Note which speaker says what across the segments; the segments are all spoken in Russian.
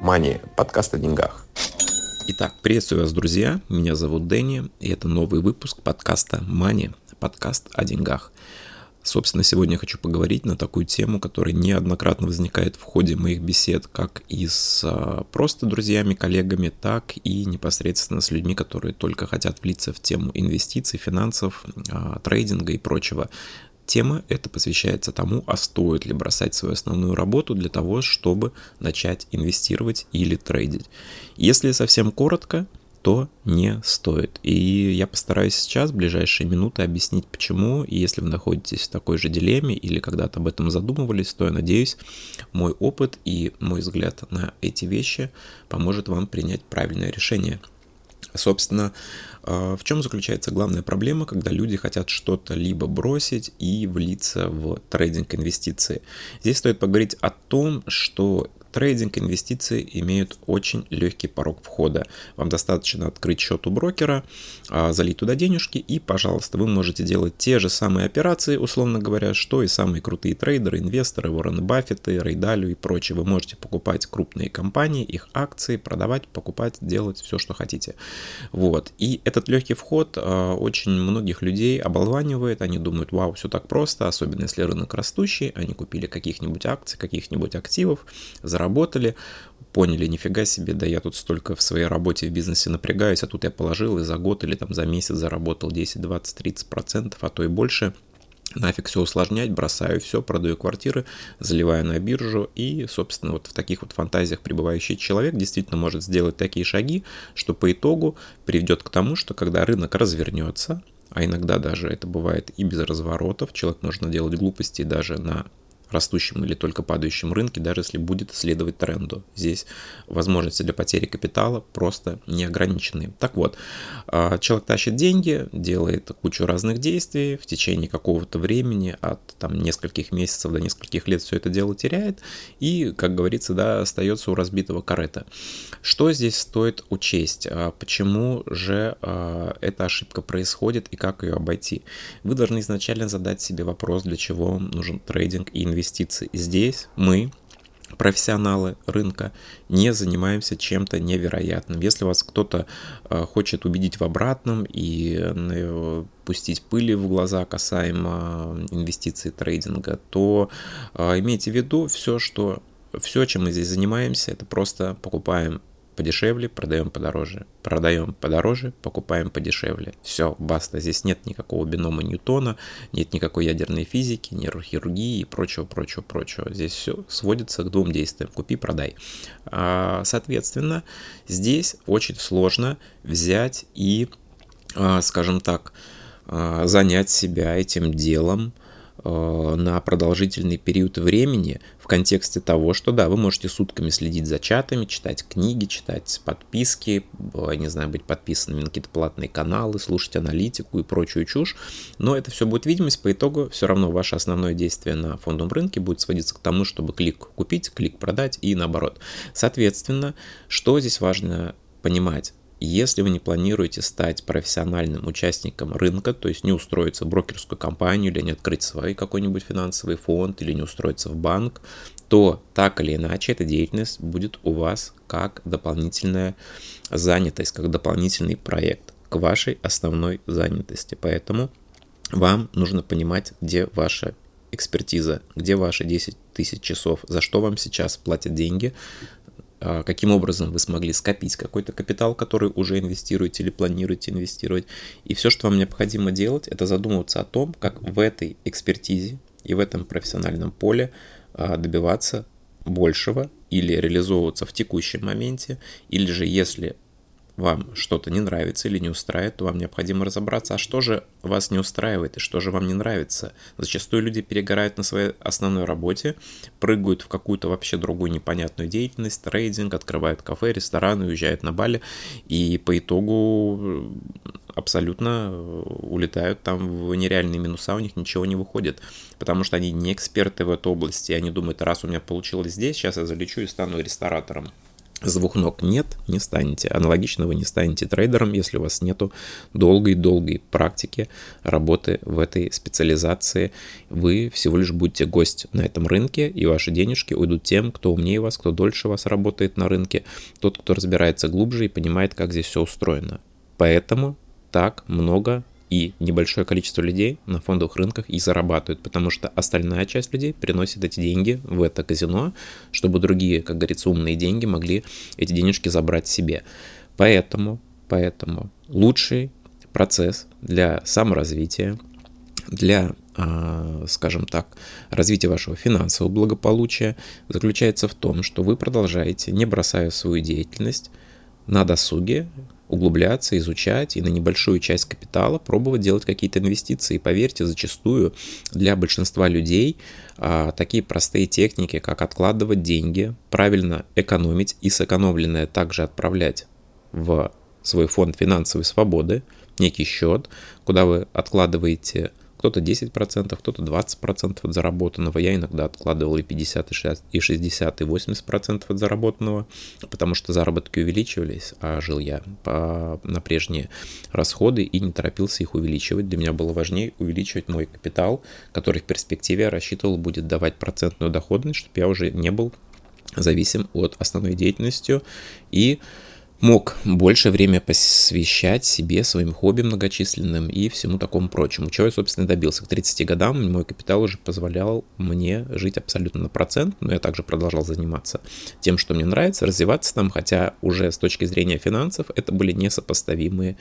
Speaker 1: Мани, подкаст о деньгах. Итак, приветствую вас, друзья. Меня зовут Дэнни, и это новый выпуск подкаста Мани, подкаст о деньгах. Собственно, сегодня я хочу поговорить на такую тему, которая неоднократно возникает в ходе моих бесед, как и с а, просто друзьями, коллегами, так и непосредственно с людьми, которые только хотят влиться в тему инвестиций, финансов, а, трейдинга и прочего. Тема эта посвящается тому, а стоит ли бросать свою основную работу для того, чтобы начать инвестировать или трейдить. Если совсем коротко, то не стоит. И я постараюсь сейчас, в ближайшие минуты, объяснить почему. И если вы находитесь в такой же дилемме или когда-то об этом задумывались, то я надеюсь, мой опыт и мой взгляд на эти вещи поможет вам принять правильное решение. Собственно, в чем заключается главная проблема, когда люди хотят что-то либо бросить и влиться в трейдинг инвестиции? Здесь стоит поговорить о том, что Трейдинг, инвестиции имеют очень легкий порог входа. Вам достаточно открыть счет у брокера, а, залить туда денежки и, пожалуйста, вы можете делать те же самые операции, условно говоря, что и самые крутые трейдеры, инвесторы, Уоррен Баффеты, Рейдалю и прочее. Вы можете покупать крупные компании, их акции, продавать, покупать, делать все, что хотите. Вот. И этот легкий вход а, очень многих людей оболванивает. Они думают, вау, все так просто, особенно если рынок растущий. Они купили каких-нибудь акций, каких-нибудь активов, заработали, поняли, нифига себе, да я тут столько в своей работе в бизнесе напрягаюсь, а тут я положил и за год или там за месяц заработал 10, 20, 30 процентов, а то и больше. Нафиг все усложнять, бросаю все, продаю квартиры, заливаю на биржу и, собственно, вот в таких вот фантазиях пребывающий человек действительно может сделать такие шаги, что по итогу приведет к тому, что когда рынок развернется, а иногда даже это бывает и без разворотов, человек может делать глупости даже на растущем или только падающем рынке, даже если будет следовать тренду. Здесь возможности для потери капитала просто неограничены. Так вот, а, человек тащит деньги, делает кучу разных действий, в течение какого-то времени, от там, нескольких месяцев до нескольких лет все это дело теряет, и, как говорится, да, остается у разбитого карета. Что здесь стоит учесть? А, почему же а, эта ошибка происходит и как ее обойти? Вы должны изначально задать себе вопрос, для чего нужен трейдинг и инвестиции инвестиций. Здесь мы, профессионалы рынка, не занимаемся чем-то невероятным. Если вас кто-то э, хочет убедить в обратном и э, пустить пыли в глаза касаемо инвестиций трейдинга, то э, имейте в виду все, что все, чем мы здесь занимаемся, это просто покупаем подешевле, продаем подороже. Продаем подороже, покупаем подешевле. Все, баста. Здесь нет никакого бинома Ньютона, нет никакой ядерной физики, нейрохирургии и прочего, прочего, прочего. Здесь все сводится к двум действиям. Купи, продай. А, соответственно, здесь очень сложно взять и, а, скажем так, а, занять себя этим делом, на продолжительный период времени контексте того, что да, вы можете сутками следить за чатами, читать книги, читать подписки, не знаю, быть подписанными на какие-то платные каналы, слушать аналитику и прочую чушь, но это все будет видимость, по итогу все равно ваше основное действие на фондовом рынке будет сводиться к тому, чтобы клик купить, клик продать и наоборот. Соответственно, что здесь важно понимать? Если вы не планируете стать профессиональным участником рынка, то есть не устроиться в брокерскую компанию или не открыть свой какой-нибудь финансовый фонд или не устроиться в банк, то так или иначе эта деятельность будет у вас как дополнительная занятость, как дополнительный проект к вашей основной занятости. Поэтому вам нужно понимать, где ваша экспертиза, где ваши 10 тысяч часов, за что вам сейчас платят деньги, каким образом вы смогли скопить какой-то капитал, который уже инвестируете или планируете инвестировать. И все, что вам необходимо делать, это задумываться о том, как в этой экспертизе и в этом профессиональном поле а, добиваться большего или реализовываться в текущем моменте, или же если вам что-то не нравится или не устраивает, то вам необходимо разобраться, а что же вас не устраивает и что же вам не нравится. Зачастую люди перегорают на своей основной работе, прыгают в какую-то вообще другую непонятную деятельность, трейдинг, открывают кафе, рестораны, уезжают на Бали, и по итогу э, абсолютно э, улетают там в нереальные минуса, у них ничего не выходит, потому что они не эксперты в этой области, и они думают, раз у меня получилось здесь, сейчас я залечу и стану ресторатором. Двух ног нет, не станете. Аналогично вы не станете трейдером, если у вас нету долгой-долгой практики работы в этой специализации. Вы всего лишь будете гость на этом рынке, и ваши денежки уйдут тем, кто умнее вас, кто дольше вас работает на рынке, тот, кто разбирается глубже и понимает, как здесь все устроено. Поэтому так много и небольшое количество людей на фондовых рынках и зарабатывают, потому что остальная часть людей приносит эти деньги в это казино, чтобы другие, как говорится, умные деньги могли эти денежки забрать себе. Поэтому, поэтому лучший процесс для саморазвития, для, а, скажем так, развития вашего финансового благополучия заключается в том, что вы продолжаете, не бросая свою деятельность, на досуге углубляться, изучать и на небольшую часть капитала пробовать делать какие-то инвестиции. И поверьте, зачастую для большинства людей а, такие простые техники, как откладывать деньги, правильно экономить и сэкономленное также отправлять в свой фонд финансовой свободы, некий счет, куда вы откладываете кто-то 10%, кто-то 20% от заработанного. Я иногда откладывал и 50, и 60, и 60, и 80% от заработанного, потому что заработки увеличивались, а жил я по, на прежние расходы и не торопился их увеличивать. Для меня было важнее увеличивать мой капитал, который в перспективе я рассчитывал будет давать процентную доходность, чтобы я уже не был зависим от основной деятельности и мог больше время посвящать себе, своим хобби многочисленным и всему такому прочему. Чего я, собственно, добился. К 30 годам мой капитал уже позволял мне жить абсолютно на процент, но я также продолжал заниматься тем, что мне нравится, развиваться там, хотя уже с точки зрения финансов это были несопоставимые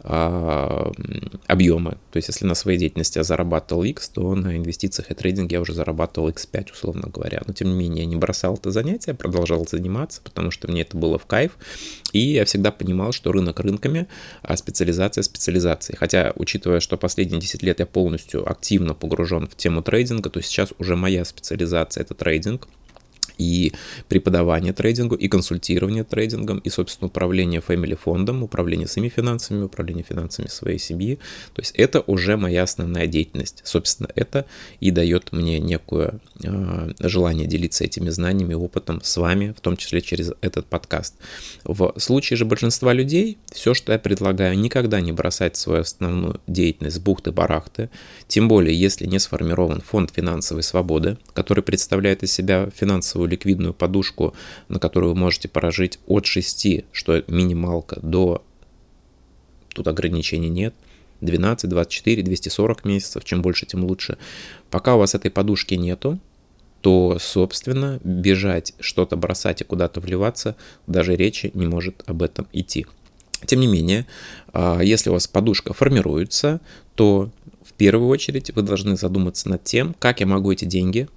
Speaker 1: а, объемы. То есть, если на своей деятельности я зарабатывал X, то на инвестициях и трейдинге я уже зарабатывал X5, условно говоря. Но, тем не менее, я не бросал это занятие, продолжал заниматься, потому что мне это было в кайф. И я всегда понимал, что рынок рынками, а специализация специализацией. Хотя, учитывая, что последние 10 лет я полностью активно погружен в тему трейдинга, то сейчас уже моя специализация — это трейдинг — и преподавание трейдингу, и консультирование трейдингом, и, собственно, управление family фондом, управление своими финансами, управление финансами своей семьи. То есть это уже моя основная деятельность. Собственно, это и дает мне некое э, желание делиться этими знаниями, опытом с вами, в том числе через этот подкаст. В случае же большинства людей, все, что я предлагаю, никогда не бросать свою основную деятельность бухты-барахты, тем более, если не сформирован фонд финансовой свободы, который представляет из себя финансовую ликвидную подушку, на которую вы можете положить от 6, что минималка, до... Тут ограничений нет. 12, 24, 240 месяцев, чем больше, тем лучше. Пока у вас этой подушки нету, то, собственно, бежать, что-то бросать и куда-то вливаться, даже речи не может об этом идти. Тем не менее, а, если у вас подушка формируется, то в первую очередь вы должны задуматься над тем, как я могу эти деньги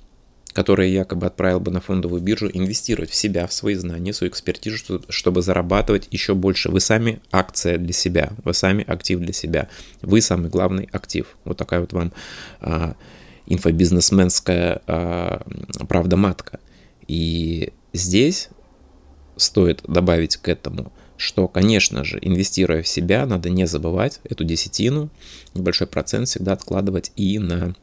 Speaker 1: которые якобы отправил бы на фондовую биржу, инвестировать в себя, в свои знания, в свою экспертизу, чтобы зарабатывать еще больше. Вы сами акция для себя, вы сами актив для себя, вы самый главный актив. Вот такая вот вам а, инфобизнесменская а, правда-матка. И здесь стоит добавить к этому, что, конечно же, инвестируя в себя, надо не забывать эту десятину, небольшой процент всегда откладывать и на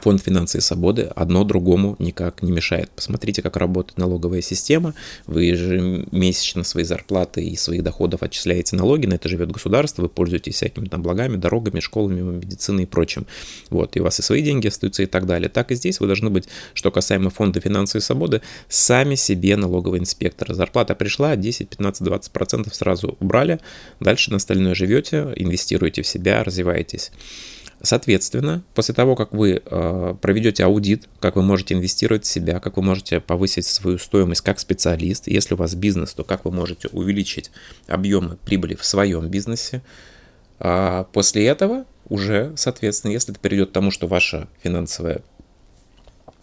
Speaker 1: Фонд финансовой свободы одно другому никак не мешает. Посмотрите, как работает налоговая система. Вы ежемесячно свои зарплаты и своих доходов отчисляете налоги, на это живет государство, вы пользуетесь всякими там благами, дорогами, школами, медициной и прочим. Вот, и у вас и свои деньги остаются и так далее. Так и здесь вы должны быть, что касаемо фонда финансовой свободы, сами себе налоговый инспектор. Зарплата пришла, 10, 15, 20 процентов сразу убрали, дальше на остальное живете, инвестируете в себя, развиваетесь. Соответственно, после того, как вы э, проведете аудит, как вы можете инвестировать в себя, как вы можете повысить свою стоимость как специалист, если у вас бизнес, то как вы можете увеличить объемы прибыли в своем бизнесе. А после этого уже, соответственно, если это перейдет к тому, что ваше финансовое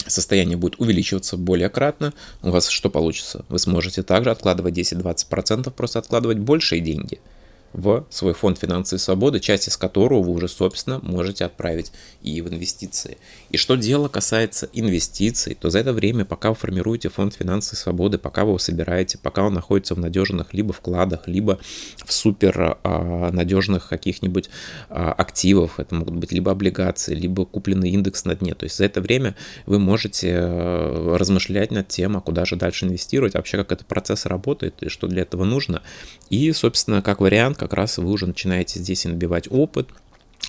Speaker 1: состояние будет увеличиваться более кратно, у вас что получится? Вы сможете также откладывать 10-20%, просто откладывать большие деньги – в свой фонд финансовой свободы, часть из которого вы уже, собственно, можете отправить и в инвестиции. И что дело касается инвестиций, то за это время, пока вы формируете фонд финансовой свободы, пока вы его собираете, пока он находится в надежных либо вкладах, либо в супер а, надежных каких-нибудь а, активов, это могут быть либо облигации, либо купленный индекс на дне. То есть за это время вы можете э, размышлять над тем, а куда же дальше инвестировать, вообще как этот процесс работает и что для этого нужно. И, собственно, как вариант, как раз вы уже начинаете здесь набивать опыт,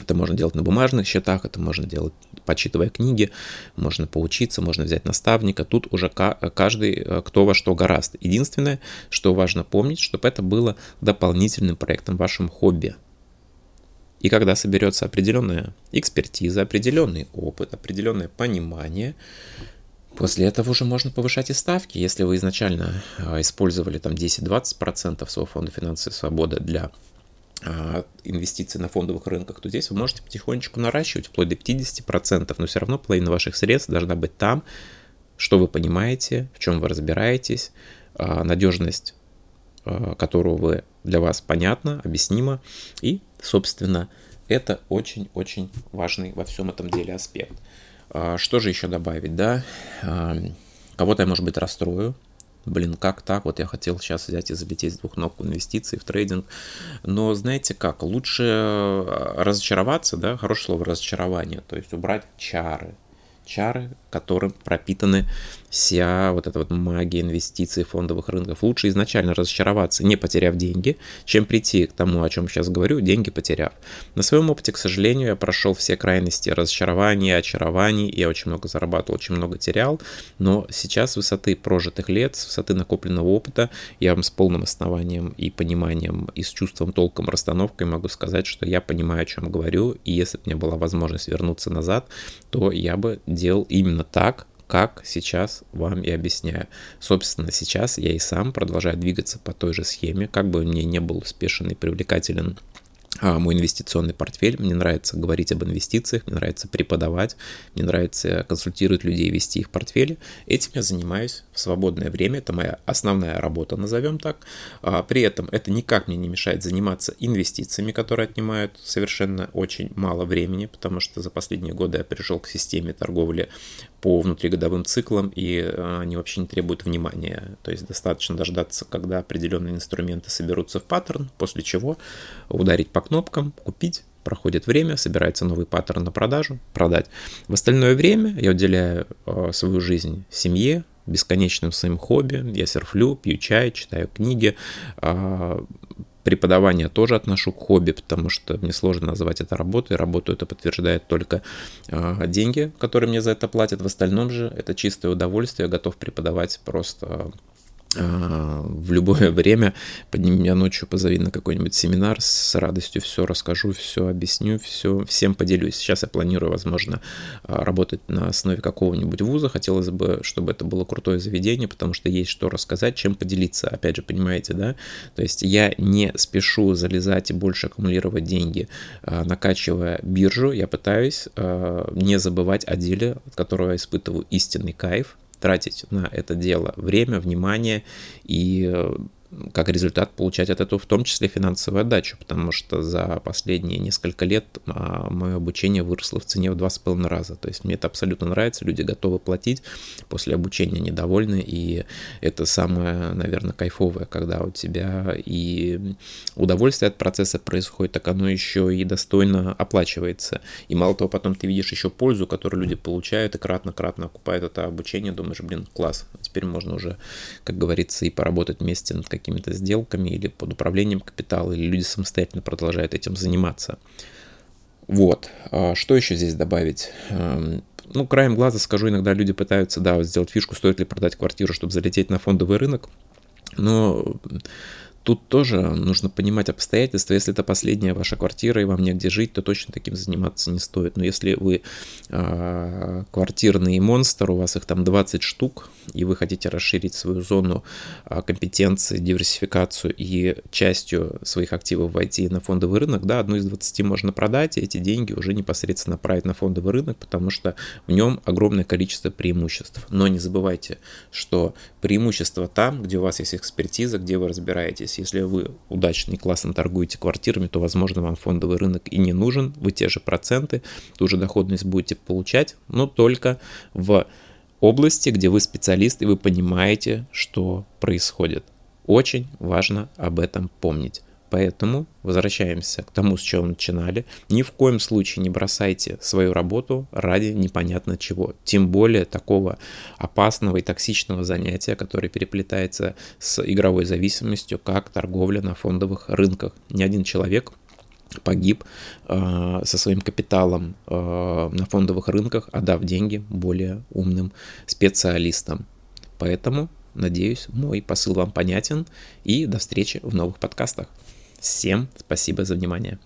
Speaker 1: это можно делать на бумажных счетах, это можно делать, почитывая книги, можно поучиться, можно взять наставника. Тут уже каждый, э, кто во что гораст. Единственное, что важно помнить, чтобы это было дополнительным проектом в вашем хобби. И когда соберется определенная экспертиза, определенный опыт, определенное понимание, После этого уже можно повышать и ставки. Если вы изначально а, использовали там 10-20% своего фонда финансовой свободы для а, инвестиций на фондовых рынках, то здесь вы можете потихонечку наращивать вплоть до 50%, но все равно половина ваших средств должна быть там, что вы понимаете, в чем вы разбираетесь, а, надежность которого вы, для вас понятна, объяснима, и, собственно, это очень-очень важный во всем этом деле аспект. А, что же еще добавить, да? А, кого-то я, может быть, расстрою. Блин, как так? Вот я хотел сейчас взять и залететь с двух ног в инвестиции, в трейдинг. Но знаете как? Лучше а, разочароваться, да? Хорошее слово разочарование. То есть убрать чары. Чары, которым пропитаны вся вот эта вот магия инвестиций фондовых рынков. Лучше изначально разочароваться, не потеряв деньги, чем прийти к тому, о чем сейчас говорю, деньги потеряв. На своем опыте, к сожалению, я прошел все крайности разочарования, очарований, я очень много зарабатывал, очень много терял, но сейчас с высоты прожитых лет, с высоты накопленного опыта, я вам с полным основанием и пониманием, и с чувством толком расстановкой могу сказать, что я понимаю, о чем говорю, и если бы у меня была возможность вернуться назад, то я бы делал именно так, как сейчас вам и объясняю. Собственно, сейчас я и сам продолжаю двигаться по той же схеме, как бы мне не был успешен и привлекателен мой инвестиционный портфель. Мне нравится говорить об инвестициях, мне нравится преподавать, мне нравится консультировать людей, вести их портфели. Этим я занимаюсь в свободное время. Это моя основная работа, назовем так. А, при этом это никак мне не мешает заниматься инвестициями, которые отнимают совершенно очень мало времени, потому что за последние годы я перешел к системе торговли по внутригодовым циклам, и а, они вообще не требуют внимания. То есть достаточно дождаться, когда определенные инструменты соберутся в паттерн, после чего ударить по кнопкам, купить, проходит время, собирается новый паттерн на продажу, продать. В остальное время я уделяю э, свою жизнь семье, бесконечным своим хобби. Я серфлю, пью чай, читаю книги. Э, преподавание тоже отношу к хобби, потому что мне сложно называть это работой. Работу это подтверждает только э, деньги, которые мне за это платят. В остальном же это чистое удовольствие. Я готов преподавать просто а, в любое время, подними меня ночью, позови на какой-нибудь семинар, с радостью все расскажу, все объясню, все, всем поделюсь. Сейчас я планирую, возможно, а, работать на основе какого-нибудь вуза, хотелось бы, чтобы это было крутое заведение, потому что есть что рассказать, чем поделиться, опять же, понимаете, да? То есть я не спешу залезать и больше аккумулировать деньги, а, накачивая биржу, я пытаюсь не забывать о деле, от которого я испытываю истинный кайф, тратить на это дело время, внимание и э, как результат получать от этого в том числе финансовую отдачу, потому что за последние несколько лет а, мое обучение выросло в цене в два с половиной раза. То есть мне это абсолютно нравится, люди готовы платить, после обучения недовольны, и это самое, наверное, кайфовое, когда у тебя и удовольствие от процесса происходит, так оно еще и достойно оплачивается. И мало того, потом ты видишь еще пользу, которую люди получают и кратно-кратно окупают это обучение, думаешь, блин, класс, теперь можно уже, как говорится, и поработать вместе над какими-то сделками или под управлением капитала, или люди самостоятельно продолжают этим заниматься. Вот. А что еще здесь добавить? Эм, ну, краем глаза скажу, иногда люди пытаются, да, сделать фишку, стоит ли продать квартиру, чтобы залететь на фондовый рынок. Но Тут тоже нужно понимать обстоятельства. Если это последняя ваша квартира и вам негде жить, то точно таким заниматься не стоит. Но если вы э, квартирный монстр, у вас их там 20 штук, и вы хотите расширить свою зону э, компетенции, диверсификацию и частью своих активов войти на фондовый рынок, да, одну из 20 можно продать, и эти деньги уже непосредственно направить на фондовый рынок, потому что в нем огромное количество преимуществ. Но не забывайте, что преимущество там, где у вас есть экспертиза, где вы разбираетесь ошибаетесь. Если вы удачно и классно торгуете квартирами, то, возможно, вам фондовый рынок и не нужен. Вы те же проценты, ту же доходность будете получать, но только в области, где вы специалист и вы понимаете, что происходит. Очень важно об этом помнить. Поэтому возвращаемся к тому, с чего начинали. Ни в коем случае не бросайте свою работу ради непонятно чего. Тем более такого опасного и токсичного занятия, которое переплетается с игровой зависимостью, как торговля на фондовых рынках. Ни один человек погиб э, со своим капиталом э, на фондовых рынках, отдав деньги более умным специалистам. Поэтому, надеюсь, мой посыл вам понятен и до встречи в новых подкастах. Всем спасибо за внимание.